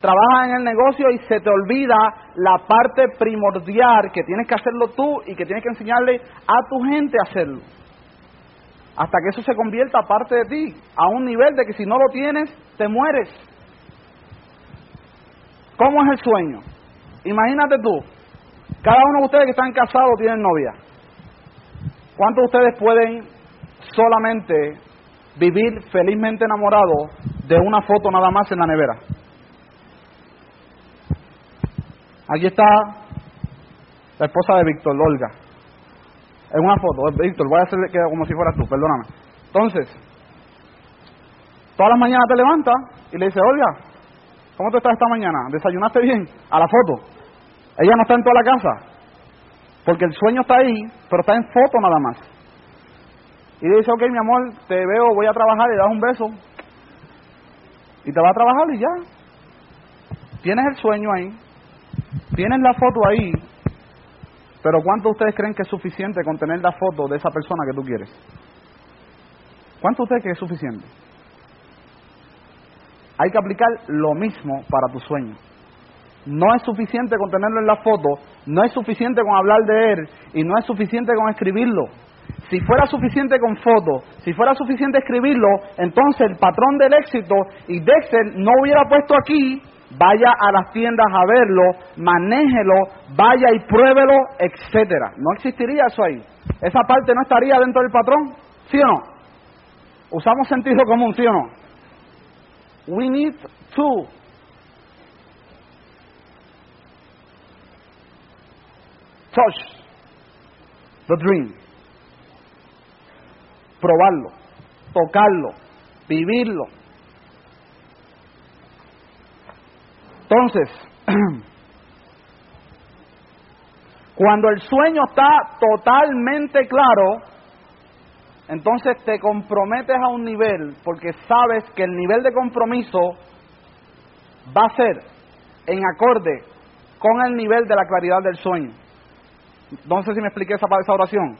trabajas en el negocio y se te olvida la parte primordial que tienes que hacerlo tú y que tienes que enseñarle a tu gente a hacerlo. Hasta que eso se convierta parte de ti, a un nivel de que si no lo tienes, te mueres. ¿Cómo es el sueño? Imagínate tú, cada uno de ustedes que están casados tienen novia. ¿Cuántos de ustedes pueden solamente vivir felizmente enamorados de una foto nada más en la nevera? Aquí está la esposa de Víctor, Olga. En una foto, Víctor, voy a hacerle que como si fueras tú, perdóname. Entonces, todas las mañanas te levantas y le dices, Olga, ¿cómo te estás esta mañana? ¿Desayunaste bien? A la foto. Ella no está en toda la casa, porque el sueño está ahí, pero está en foto nada más. Y le dice, ok, mi amor, te veo, voy a trabajar, y le das un beso. Y te va a trabajar y ya. Tienes el sueño ahí, tienes la foto ahí, pero ¿cuánto ustedes creen que es suficiente con tener la foto de esa persona que tú quieres? ¿Cuánto ustedes creen que es suficiente? Hay que aplicar lo mismo para tu sueño. No es suficiente con tenerlo en la foto, no es suficiente con hablar de él y no es suficiente con escribirlo. Si fuera suficiente con foto, si fuera suficiente escribirlo, entonces el patrón del éxito y Dexter no hubiera puesto aquí, vaya a las tiendas a verlo, manéjelo, vaya y pruébelo, etcétera. No existiría eso ahí. Esa parte no estaría dentro del patrón, ¿sí o no? Usamos sentido común, ¿sí o no? We need to touch the dream. Probarlo, tocarlo, vivirlo. Entonces, cuando el sueño está totalmente claro, entonces te comprometes a un nivel porque sabes que el nivel de compromiso va a ser en acorde con el nivel de la claridad del sueño. No sé si me expliqué esa, esa oración.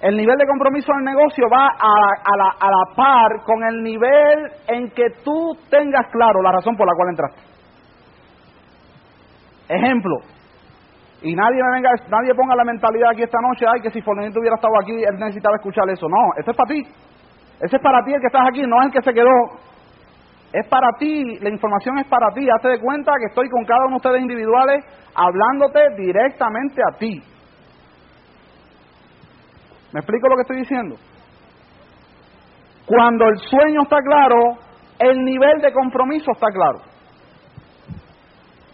El nivel de compromiso en el negocio va a, la, a la par con el nivel en que tú tengas claro la razón por la cual entraste. Ejemplo, y nadie me venga, nadie ponga la mentalidad aquí esta noche, ay, que si Fornito hubiera estado aquí, él necesitaba escuchar eso. No, eso es para ti. Ese es para ti el que estás aquí, no es el que se quedó. Es para ti, la información es para ti. Hazte de cuenta que estoy con cada uno de ustedes individuales hablándote directamente a ti. ¿Me explico lo que estoy diciendo? Cuando el sueño está claro, el nivel de compromiso está claro.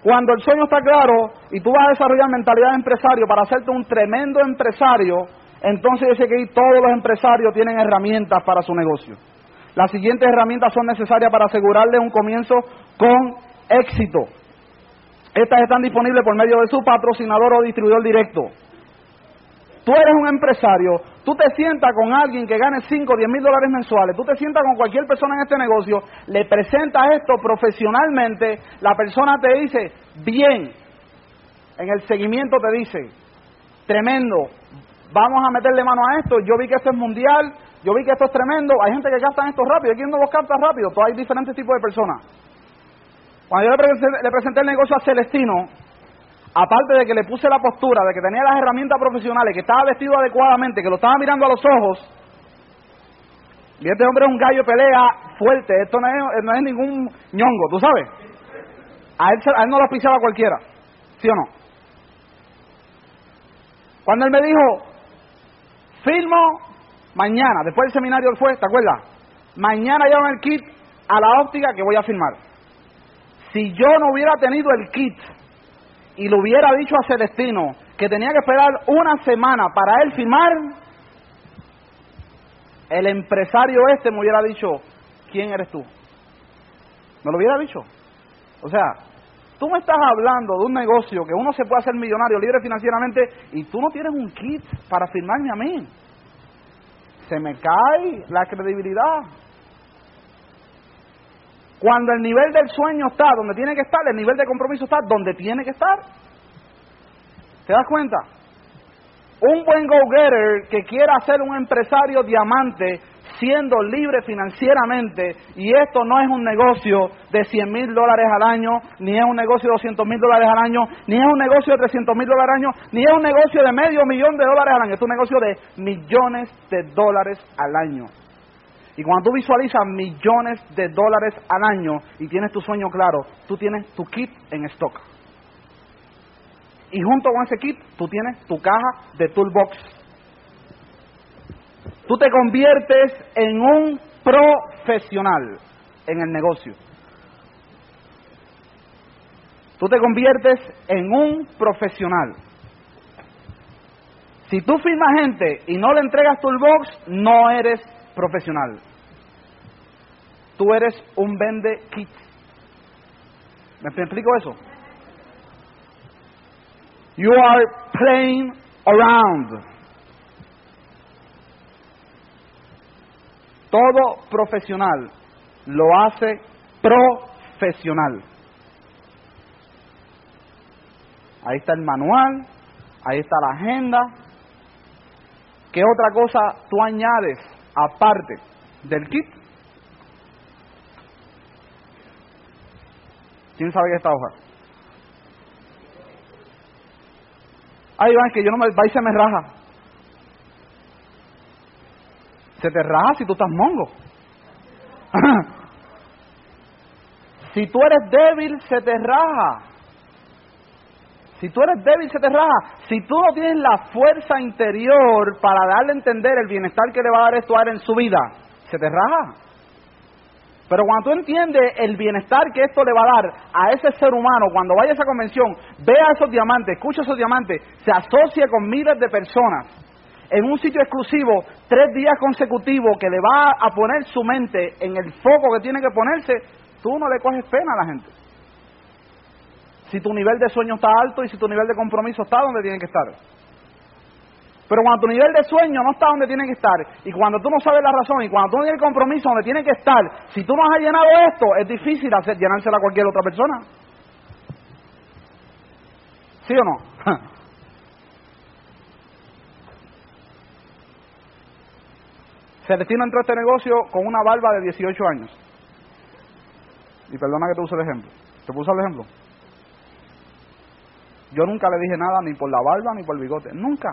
Cuando el sueño está claro y tú vas a desarrollar mentalidad de empresario para hacerte un tremendo empresario, entonces yo sé que todos los empresarios tienen herramientas para su negocio. Las siguientes herramientas son necesarias para asegurarle un comienzo con éxito. Estas están disponibles por medio de su patrocinador o distribuidor directo. Tú eres un empresario, tú te sientas con alguien que gane 5 o 10 mil dólares mensuales, tú te sientas con cualquier persona en este negocio, le presentas esto profesionalmente, la persona te dice, bien, en el seguimiento te dice, tremendo, vamos a meterle mano a esto, yo vi que esto es mundial, yo vi que esto es tremendo, hay gente que gasta esto rápido, hay quien no los capta rápido, todo hay diferentes tipos de personas. Cuando yo le presenté, le presenté el negocio a Celestino, aparte de que le puse la postura, de que tenía las herramientas profesionales, que estaba vestido adecuadamente, que lo estaba mirando a los ojos, y este hombre es un gallo pelea fuerte, esto no es, ningún ñongo, ¿tú sabes? A él, a él no lo pisaba cualquiera, ¿sí o no? Cuando él me dijo, firmo mañana, después del seminario él fue, ¿te acuerdas? Mañana llevan el kit a la óptica que voy a firmar. Si yo no hubiera tenido el kit, y le hubiera dicho a Celestino que tenía que esperar una semana para él firmar, el empresario este me hubiera dicho, ¿quién eres tú? Me lo hubiera dicho. O sea, tú me estás hablando de un negocio que uno se puede hacer millonario, libre financieramente, y tú no tienes un kit para firmarme a mí. Se me cae la credibilidad. Cuando el nivel del sueño está donde tiene que estar, el nivel de compromiso está donde tiene que estar. ¿Te das cuenta? Un buen go-getter que quiera ser un empresario diamante siendo libre financieramente. Y esto no es un negocio de 100 mil dólares al año, ni es un negocio de 200 mil dólares al año, ni es un negocio de 300 mil dólares al año, ni es un negocio de medio millón de dólares al año. Es un negocio de millones de dólares al año. Y cuando tú visualizas millones de dólares al año y tienes tu sueño claro, tú tienes tu kit en stock. Y junto con ese kit, tú tienes tu caja de toolbox. Tú te conviertes en un profesional en el negocio. Tú te conviertes en un profesional. Si tú firmas gente y no le entregas toolbox, no eres profesional. Tú eres un vende kit. ¿Me explico eso? You are playing around. Todo profesional lo hace profesional. Ahí está el manual, ahí está la agenda. ¿Qué otra cosa tú añades aparte del kit. ¿Quién sabe qué es esta hoja? Ay, Iván, que yo no me va y se me raja. Se te raja si tú estás mongo. si tú eres débil, se te raja. Si tú eres débil, se te raja. Si tú no tienes la fuerza interior para darle a entender el bienestar que le va a dar esto a él en su vida, se te raja. Pero cuando tú entiendes el bienestar que esto le va a dar a ese ser humano, cuando vaya a esa convención, vea esos diamantes, escucha esos diamantes, se asocia con miles de personas en un sitio exclusivo, tres días consecutivos, que le va a poner su mente en el foco que tiene que ponerse, tú no le coges pena a la gente si tu nivel de sueño está alto y si tu nivel de compromiso está donde tiene que estar. Pero cuando tu nivel de sueño no está donde tiene que estar, y cuando tú no sabes la razón, y cuando tú no tienes el compromiso donde tiene que estar, si tú no has llenado esto, es difícil hacer, llenársela a cualquier otra persona. ¿Sí o no? Celestino entró a este negocio con una barba de 18 años. Y perdona que te use el ejemplo. ¿Te puse el ejemplo? Yo nunca le dije nada ni por la barba ni por el bigote, nunca.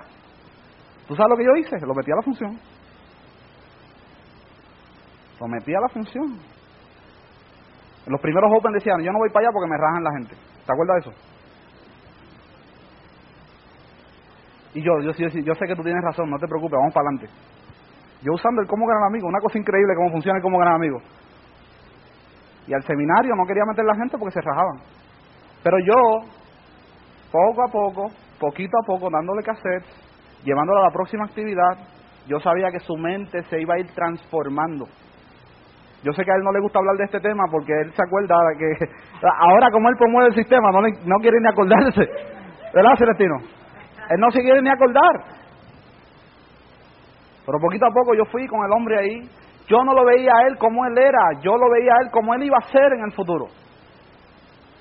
¿Tú sabes lo que yo hice? Lo metí a la función. Lo metí a la función. Los primeros Open decían, yo no voy para allá porque me rajan la gente. ¿Te acuerdas de eso? Y yo, yo, yo, yo sé que tú tienes razón, no te preocupes, vamos para adelante. Yo usando el cómo ganar amigo, una cosa increíble cómo funciona el cómo ganar amigo. Y al seminario no quería meter la gente porque se rajaban. Pero yo poco a poco, poquito a poco, dándole cassette, llevándolo a la próxima actividad, yo sabía que su mente se iba a ir transformando. Yo sé que a él no le gusta hablar de este tema porque él se acuerda que ahora como él promueve el sistema no, no quiere ni acordarse. ¿Verdad, Celestino? Él no se quiere ni acordar. Pero poquito a poco yo fui con el hombre ahí. Yo no lo veía a él como él era, yo lo veía a él como él iba a ser en el futuro.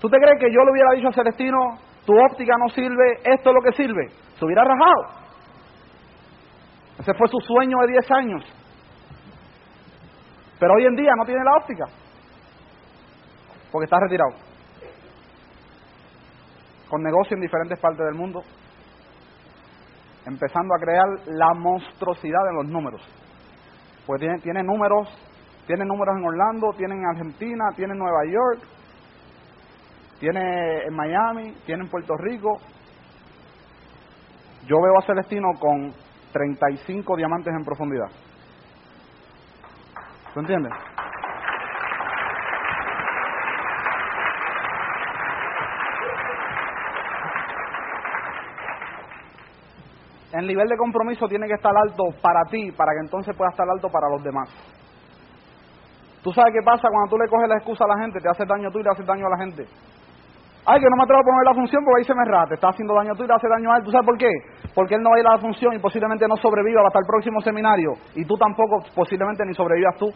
¿Tú te crees que yo le hubiera dicho a Celestino, tu óptica no sirve, esto es lo que sirve, se hubiera rajado. Ese fue su sueño de 10 años. Pero hoy en día no tiene la óptica, porque está retirado. Con negocio en diferentes partes del mundo, empezando a crear la monstruosidad de los números. Pues tiene, tiene números, tiene números en Orlando, tiene en Argentina, tiene en Nueva York, tiene en Miami, tiene en Puerto Rico. Yo veo a Celestino con 35 diamantes en profundidad. ¿Tú entiendes? El nivel de compromiso tiene que estar alto para ti, para que entonces pueda estar alto para los demás. ¿Tú sabes qué pasa cuando tú le coges la excusa a la gente? Te hace daño tú y le haces daño a la gente. Ay, que no me atrevo a poner la función porque ahí se me rate. Está haciendo daño tú y le hace daño a él. ¿Tú sabes por qué? Porque él no va a ir a la función y posiblemente no sobreviva hasta el próximo seminario. Y tú tampoco, posiblemente ni sobrevivas tú.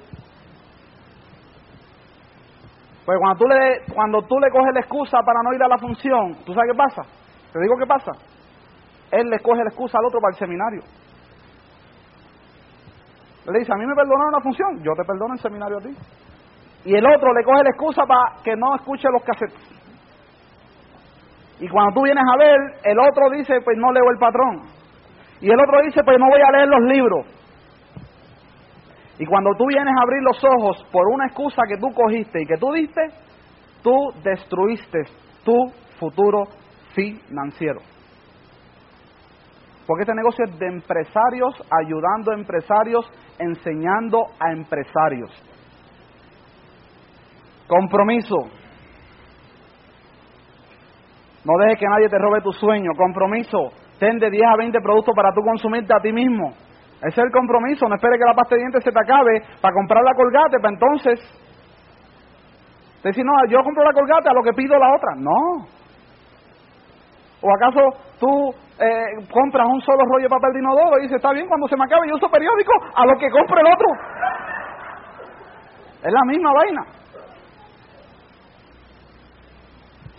Pues cuando tú, le, cuando tú le coges la excusa para no ir a la función, ¿tú sabes qué pasa? Te digo qué pasa. Él le coge la excusa al otro para el seminario. Le dice, a mí me perdonaron una función, yo te perdono el seminario a ti. Y el otro le coge la excusa para que no escuche los casetes. Y cuando tú vienes a ver, el otro dice, pues no leo el patrón. Y el otro dice, pues no voy a leer los libros. Y cuando tú vienes a abrir los ojos por una excusa que tú cogiste y que tú diste, tú destruiste tu futuro financiero. Porque este negocio es de empresarios ayudando a empresarios, enseñando a empresarios. Compromiso. No dejes que nadie te robe tu sueño. Compromiso. Ten de 10 a 20 productos para tú consumirte a ti mismo. Ese es el compromiso. No espere que la pasta de dientes se te acabe para comprar la colgate, para entonces decir, no, yo compro la colgate a lo que pido la otra. No. ¿O acaso tú eh, compras un solo rollo de papel de inodoro y dices, está bien, cuando se me acabe yo uso periódico a lo que compre el otro? Es la misma vaina.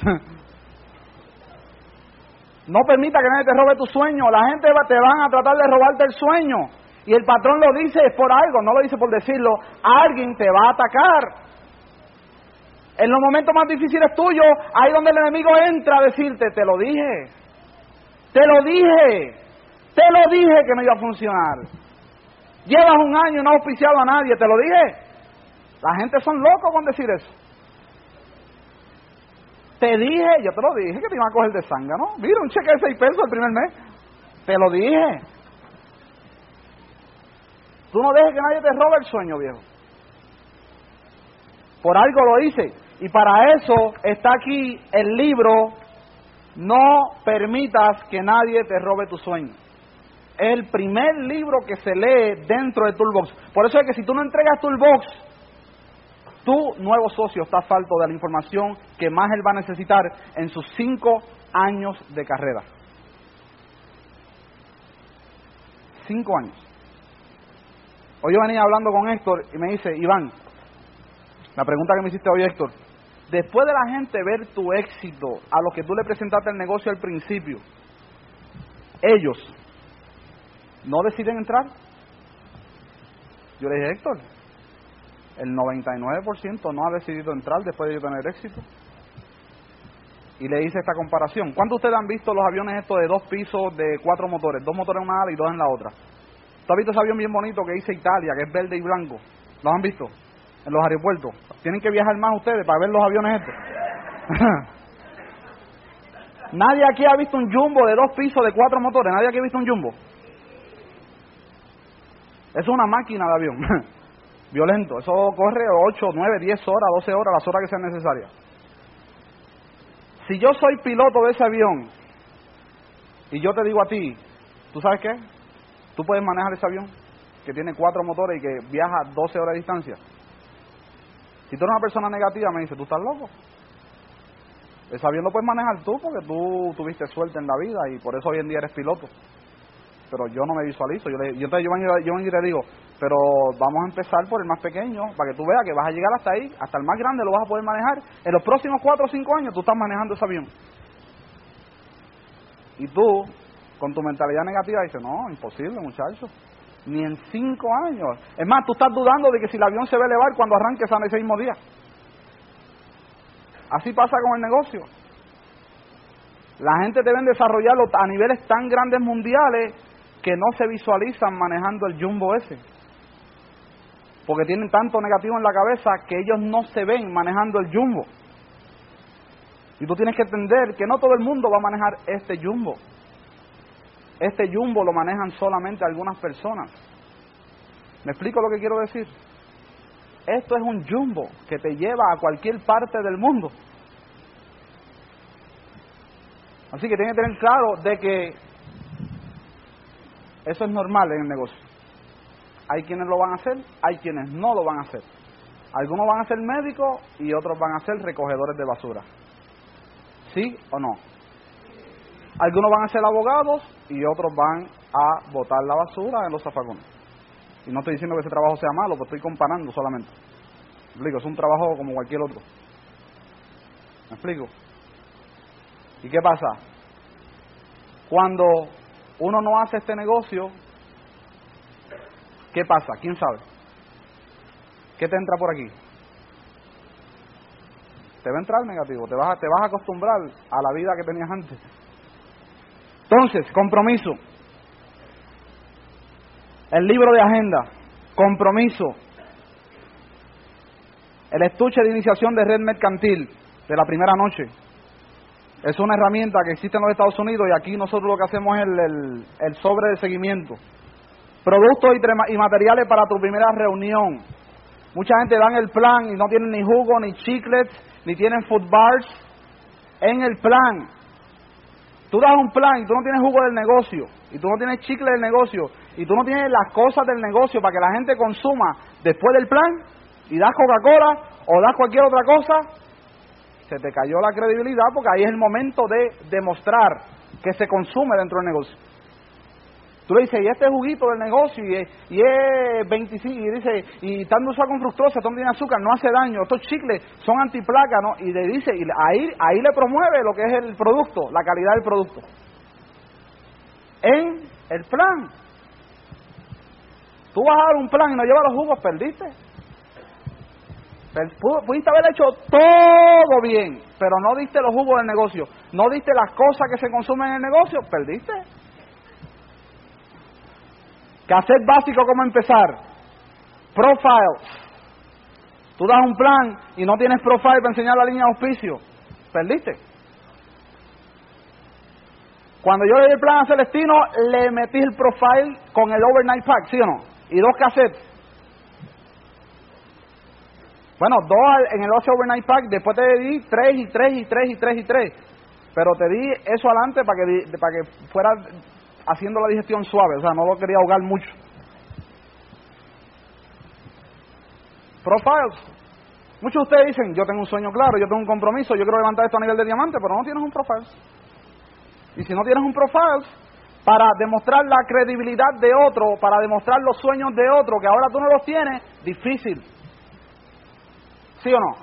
No permita que nadie te robe tu sueño. La gente te van a tratar de robarte el sueño. Y el patrón lo dice es por algo, no lo dice por decirlo. Alguien te va a atacar. En los momentos más difíciles tuyos, ahí donde el enemigo entra a decirte, te lo dije, te lo dije, te lo dije que no iba a funcionar. Llevas un año y no has auspiciado a nadie, te lo dije. La gente son locos con decir eso. Te dije, yo te lo dije que te iba a coger de sangre, ¿no? Mira, un cheque de seis pesos el primer mes. Te lo dije. Tú no dejes que nadie te robe el sueño, viejo. Por algo lo hice. Y para eso está aquí el libro No permitas que nadie te robe tu sueño. Es el primer libro que se lee dentro de Toolbox. Por eso es que si tú no entregas Toolbox, tu nuevo socio está falto de la información que más él va a necesitar en sus cinco años de carrera. Cinco años. Hoy yo venía hablando con Héctor y me dice, Iván, la pregunta que me hiciste hoy, Héctor, después de la gente ver tu éxito, a los que tú le presentaste el negocio al principio, ellos no deciden entrar. Yo le dije, Héctor, el 99% no ha decidido entrar después de yo tener éxito. Y le hice esta comparación. ¿Cuántos de ustedes han visto los aviones estos de dos pisos de cuatro motores? Dos motores en una ala y dos en la otra. ¿Tú has visto ese avión bien bonito que dice Italia, que es verde y blanco? ¿Lo han visto? En los aeropuertos. Tienen que viajar más ustedes para ver los aviones estos. Nadie aquí ha visto un jumbo de dos pisos de cuatro motores. Nadie aquí ha visto un jumbo. Es una máquina de avión. violento. Eso corre 8, 9, 10 horas, 12 horas, las horas que sean necesarias. Si yo soy piloto de ese avión y yo te digo a ti, ¿tú sabes qué? Tú puedes manejar ese avión que tiene cuatro motores y que viaja 12 horas de distancia. Si tú eres una persona negativa, me dice, ¿tú estás loco? Ese avión lo puedes manejar tú porque tú tuviste suerte en la vida y por eso hoy en día eres piloto pero yo no me visualizo. Yo, le, yo, yo, yo, y le digo, pero vamos a empezar por el más pequeño, para que tú veas que vas a llegar hasta ahí, hasta el más grande lo vas a poder manejar. En los próximos cuatro o cinco años tú estás manejando ese avión. Y tú, con tu mentalidad negativa, dices, no, imposible, muchacho. Ni en cinco años. Es más, tú estás dudando de que si el avión se va a elevar cuando arranques a ese mismo día. Así pasa con el negocio. La gente debe desarrollarlo a niveles tan grandes mundiales que no se visualizan manejando el jumbo ese. Porque tienen tanto negativo en la cabeza que ellos no se ven manejando el jumbo. Y tú tienes que entender que no todo el mundo va a manejar este jumbo. Este jumbo lo manejan solamente algunas personas. ¿Me explico lo que quiero decir? Esto es un jumbo que te lleva a cualquier parte del mundo. Así que tienes que tener claro de que eso es normal en el negocio. Hay quienes lo van a hacer, hay quienes no lo van a hacer. Algunos van a ser médicos y otros van a ser recogedores de basura. ¿Sí o no? Algunos van a ser abogados y otros van a botar la basura en los zafacones. Y no estoy diciendo que ese trabajo sea malo, lo estoy comparando solamente. ¿Me explico? Es un trabajo como cualquier otro. ¿Me explico? ¿Y qué pasa? Cuando uno no hace este negocio, ¿qué pasa? ¿Quién sabe? ¿Qué te entra por aquí? Te va a entrar negativo, te vas a, te vas a acostumbrar a la vida que tenías antes. Entonces, compromiso. El libro de agenda, compromiso. El estuche de iniciación de red mercantil de la primera noche. Es una herramienta que existe en los Estados Unidos y aquí nosotros lo que hacemos es el, el, sobre de seguimiento. Productos y, y materiales para tu primera reunión. Mucha gente dan el plan y no tienen ni jugo, ni chiclets, ni tienen food bars en el plan. Tú das un plan y tú no tienes jugo del negocio, y tú no tienes chicle del negocio, y tú no tienes las cosas del negocio para que la gente consuma después del plan, y das Coca-Cola o das cualquier otra cosa, se te cayó la credibilidad porque ahí es el momento de demostrar que se consume dentro del negocio. Tú le dices, y este juguito del negocio, y es, y es 25, y dice, y estando usado con fructosa, no tiene azúcar, no hace daño, estos chicles son antiplaca, ¿no? Y le dice, y ahí, ahí le promueve lo que es el producto, la calidad del producto. En el plan. Tú vas a dar un plan y no llevas los jugos, perdiste. Pudiste haber hecho todo bien, pero no diste los jugos del negocio, no diste las cosas que se consumen en el negocio, perdiste. Cassette básico, ¿cómo empezar? Profiles. Tú das un plan y no tienes profile para enseñar la línea de auspicio. Perdiste. Cuando yo le di el plan a Celestino, le metí el profile con el overnight pack, ¿sí o no? Y dos cassettes. Bueno, dos en el OC overnight pack, después te di tres y tres y tres y tres y tres. Pero te di eso adelante para que, para que fuera haciendo la digestión suave, o sea, no lo quería ahogar mucho. Profiles. Muchos de ustedes dicen, yo tengo un sueño claro, yo tengo un compromiso, yo quiero levantar esto a nivel de diamante, pero no tienes un profile. Y si no tienes un profile, para demostrar la credibilidad de otro, para demostrar los sueños de otro, que ahora tú no los tienes, difícil. ¿Sí o no?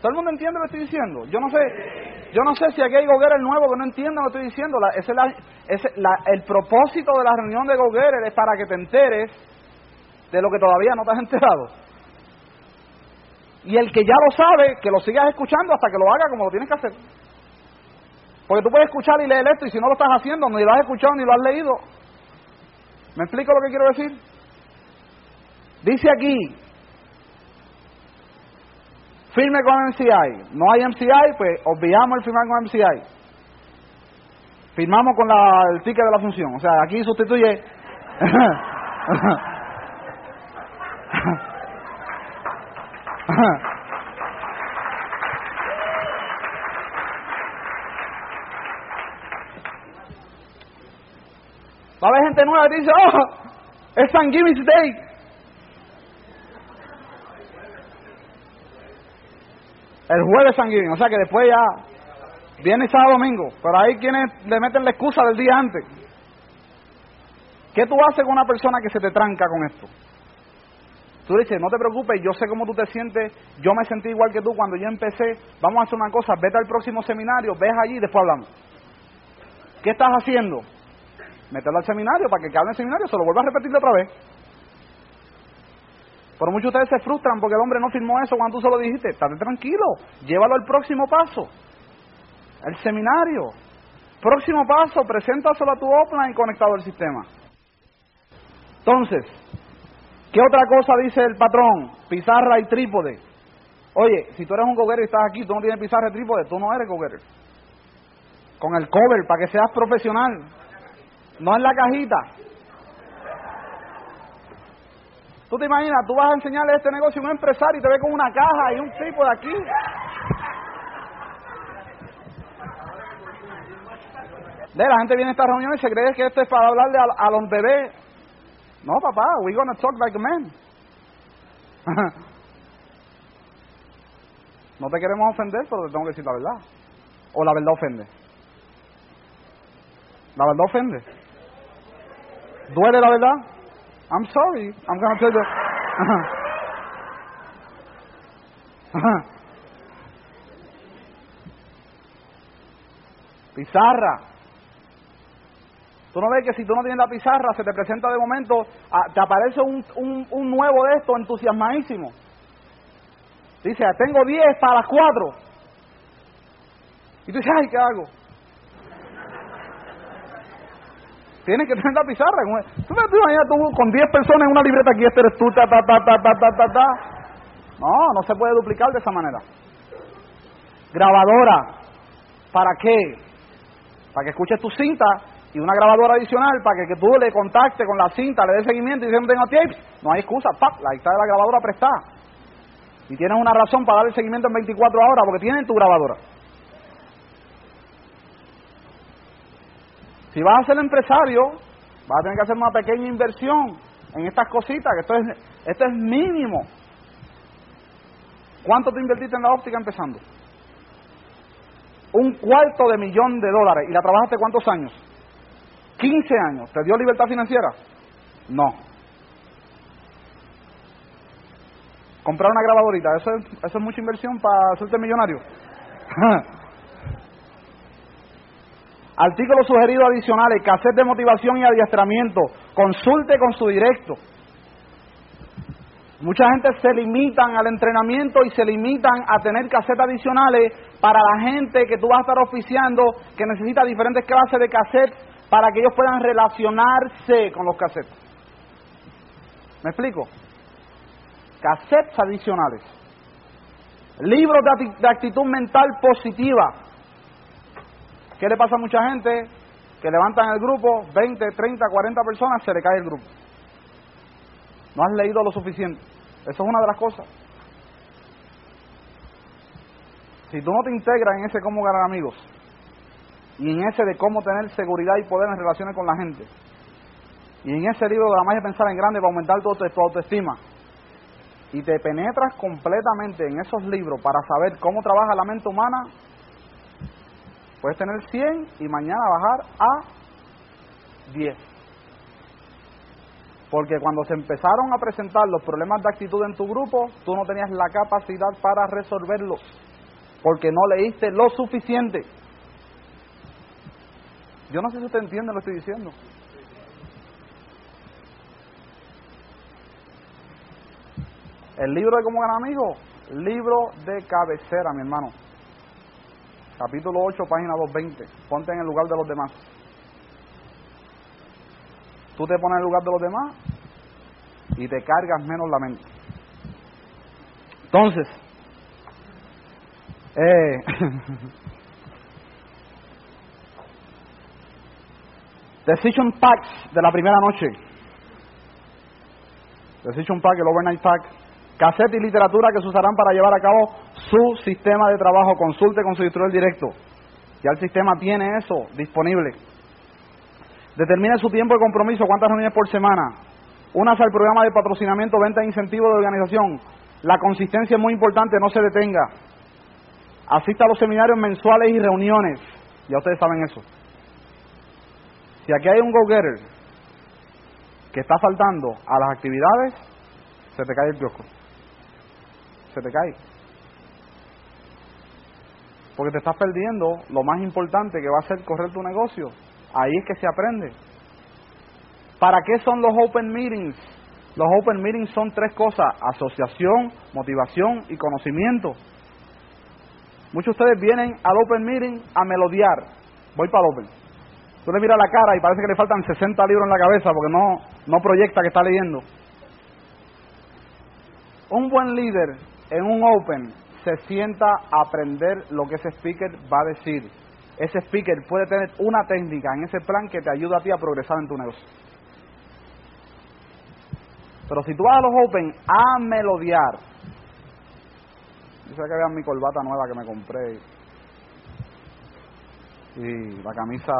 ¿Todo el mundo entiende lo que estoy diciendo? Yo no sé, yo no sé si aquí hay gogueres nuevo que no entienda lo que estoy diciendo. Ese, el propósito de la reunión de gogueres es para que te enteres de lo que todavía no te has enterado. Y el que ya lo sabe, que lo sigas escuchando hasta que lo haga como lo tienes que hacer. Porque tú puedes escuchar y leer esto y si no lo estás haciendo, ni lo has escuchado ni lo has leído. ¿Me explico lo que quiero decir? Dice aquí, firme con MCI. No hay MCI, pues obviamos el firmar con MCI. Firmamos con la, el ticket de la función. O sea, aquí sustituye. Va a haber gente nueva que dice, oh, es San Jimmy's Day. El jueves sanguíneo, o sea que después ya viene sábado domingo, pero hay quienes le meten la excusa del día antes. ¿Qué tú haces con una persona que se te tranca con esto? Tú dices, no te preocupes, yo sé cómo tú te sientes, yo me sentí igual que tú cuando yo empecé, vamos a hacer una cosa, vete al próximo seminario, ves allí y después hablamos. ¿Qué estás haciendo? Mételo al seminario para que hable en el seminario se lo vuelva a repetir otra vez. Pero muchos de ustedes se frustran porque el hombre no firmó eso cuando tú se lo dijiste. Estate tranquilo, llévalo al próximo paso. El seminario. Próximo paso, preséntaselo a tu offline conectado al sistema. Entonces, ¿qué otra cosa dice el patrón? Pizarra y trípode. Oye, si tú eres un goguero y estás aquí, tú no tienes pizarra y trípode, tú no eres goguero. Con el cover, para que seas profesional. No en la cajita. Tú te imaginas, tú vas a enseñarle este negocio a un empresario y te ve con una caja y un tipo de aquí. De la gente viene a esta reunión y se cree que esto es para hablarle a, los bebés. No, papá, we're gonna talk like a man. no te queremos ofender, pero te tengo que decir la verdad. O la verdad ofende. La verdad ofende. ¿Duele la verdad? I'm sorry. I'm going to tell you. Pizarra. Tú no ves que si tú no tienes la pizarra, se te presenta de momento, ah, te aparece un, un, un nuevo de esto entusiasmadísimo. Dice, tengo 10 para las 4. Y tú dices, ay, ¿qué hago? Tienes que tener la pizarra. Tú me imaginas tú con 10 personas en una libreta aquí, este eres tú, ta, ta, ta, ta, ta, ta, ta. No, no se puede duplicar de esa manera. Grabadora. ¿Para qué? Para que escuches tu cinta y una grabadora adicional para que, que tú le contactes con la cinta, le des seguimiento y dices, no tengo tapes. No hay excusa, ¡pap! La está de la grabadora prestada. Y tienes una razón para darle seguimiento en 24 horas porque tienen tu grabadora. Si vas a ser empresario, vas a tener que hacer una pequeña inversión en estas cositas, que esto es, esto es mínimo. ¿Cuánto te invertiste en la óptica empezando? Un cuarto de millón de dólares. ¿Y la trabajaste cuántos años? 15 años. ¿Te dio libertad financiera? No. Comprar una grabadorita, ¿eso es, eso es mucha inversión para hacerte millonario? Artículos sugeridos adicionales, cassette de motivación y adiestramiento. Consulte con su directo. Mucha gente se limitan al entrenamiento y se limitan a tener cassettes adicionales para la gente que tú vas a estar oficiando, que necesita diferentes clases de cassettes para que ellos puedan relacionarse con los cassettes. ¿Me explico? Cassettes adicionales. Libros de actitud mental positiva ¿Qué le pasa a mucha gente? Que levantan el grupo, 20, 30, 40 personas, se le cae el grupo. No has leído lo suficiente. Eso es una de las cosas. Si tú no te integras en ese cómo ganar amigos y en ese de cómo tener seguridad y poder en relaciones con la gente, y en ese libro de la magia pensar en grande para aumentar tu, tu autoestima, y te penetras completamente en esos libros para saber cómo trabaja la mente humana, Puedes tener 100 y mañana bajar a 10. Porque cuando se empezaron a presentar los problemas de actitud en tu grupo, tú no tenías la capacidad para resolverlos. Porque no leíste lo suficiente. Yo no sé si usted entiende lo que estoy diciendo. El libro de cómo ganar amigos, libro de cabecera, mi hermano capítulo 8, página 220. Ponte en el lugar de los demás. Tú te pones en el lugar de los demás y te cargas menos la mente. Entonces, eh, Decision Packs de la primera noche. Decision Pack, el Overnight Pack cassette y literatura que se usarán para llevar a cabo su sistema de trabajo. Consulte con su instructor directo. Ya el sistema tiene eso disponible. Determine su tiempo de compromiso, cuántas reuniones por semana. Únase al programa de patrocinamiento, venta e incentivo de organización. La consistencia es muy importante, no se detenga. Asista a los seminarios mensuales y reuniones. Ya ustedes saben eso. Si aquí hay un go-getter que está faltando a las actividades, se te cae el kiosco te cae. Porque te estás perdiendo lo más importante que va a ser correr tu negocio. Ahí es que se aprende. ¿Para qué son los open meetings? Los open meetings son tres cosas, asociación, motivación y conocimiento. Muchos de ustedes vienen al open meeting a melodiar. Voy para el open. Tú le miras la cara y parece que le faltan 60 libros en la cabeza porque no, no proyecta que está leyendo. Un buen líder en un Open se sienta a aprender lo que ese speaker va a decir. Ese speaker puede tener una técnica en ese plan que te ayuda a ti a progresar en tu negocio. Pero si tú vas a los Open a melodiar, yo sé que vean mi corbata nueva que me compré y la camisa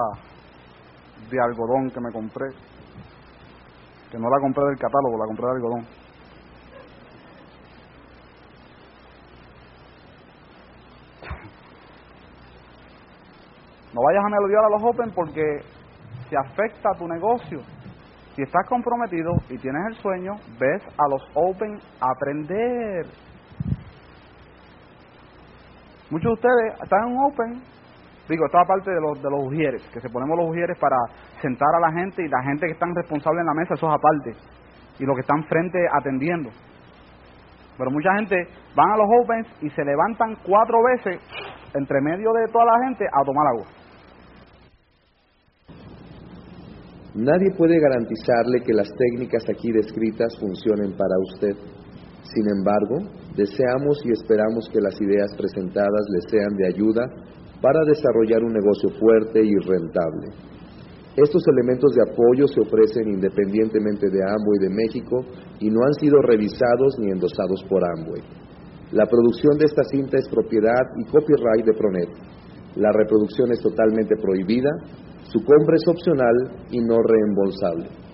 de algodón que me compré, que no la compré del catálogo, la compré de algodón. No vayas a melodiar a los Open porque se afecta a tu negocio. Si estás comprometido y tienes el sueño, ves a los Open aprender. Muchos de ustedes están en un Open Digo, esta parte de los, de los ujieres, que se ponemos los ujieres para sentar a la gente y la gente que están responsables en la mesa, eso es aparte. Y los que están frente atendiendo. Pero mucha gente van a los opens y se levantan cuatro veces entre medio de toda la gente a tomar agua. Nadie puede garantizarle que las técnicas aquí descritas funcionen para usted. Sin embargo, deseamos y esperamos que las ideas presentadas le sean de ayuda para desarrollar un negocio fuerte y rentable. Estos elementos de apoyo se ofrecen independientemente de Amway de México y no han sido revisados ni endosados por Amway. La producción de esta cinta es propiedad y copyright de Pronet. La reproducción es totalmente prohibida, su compra es opcional y no reembolsable.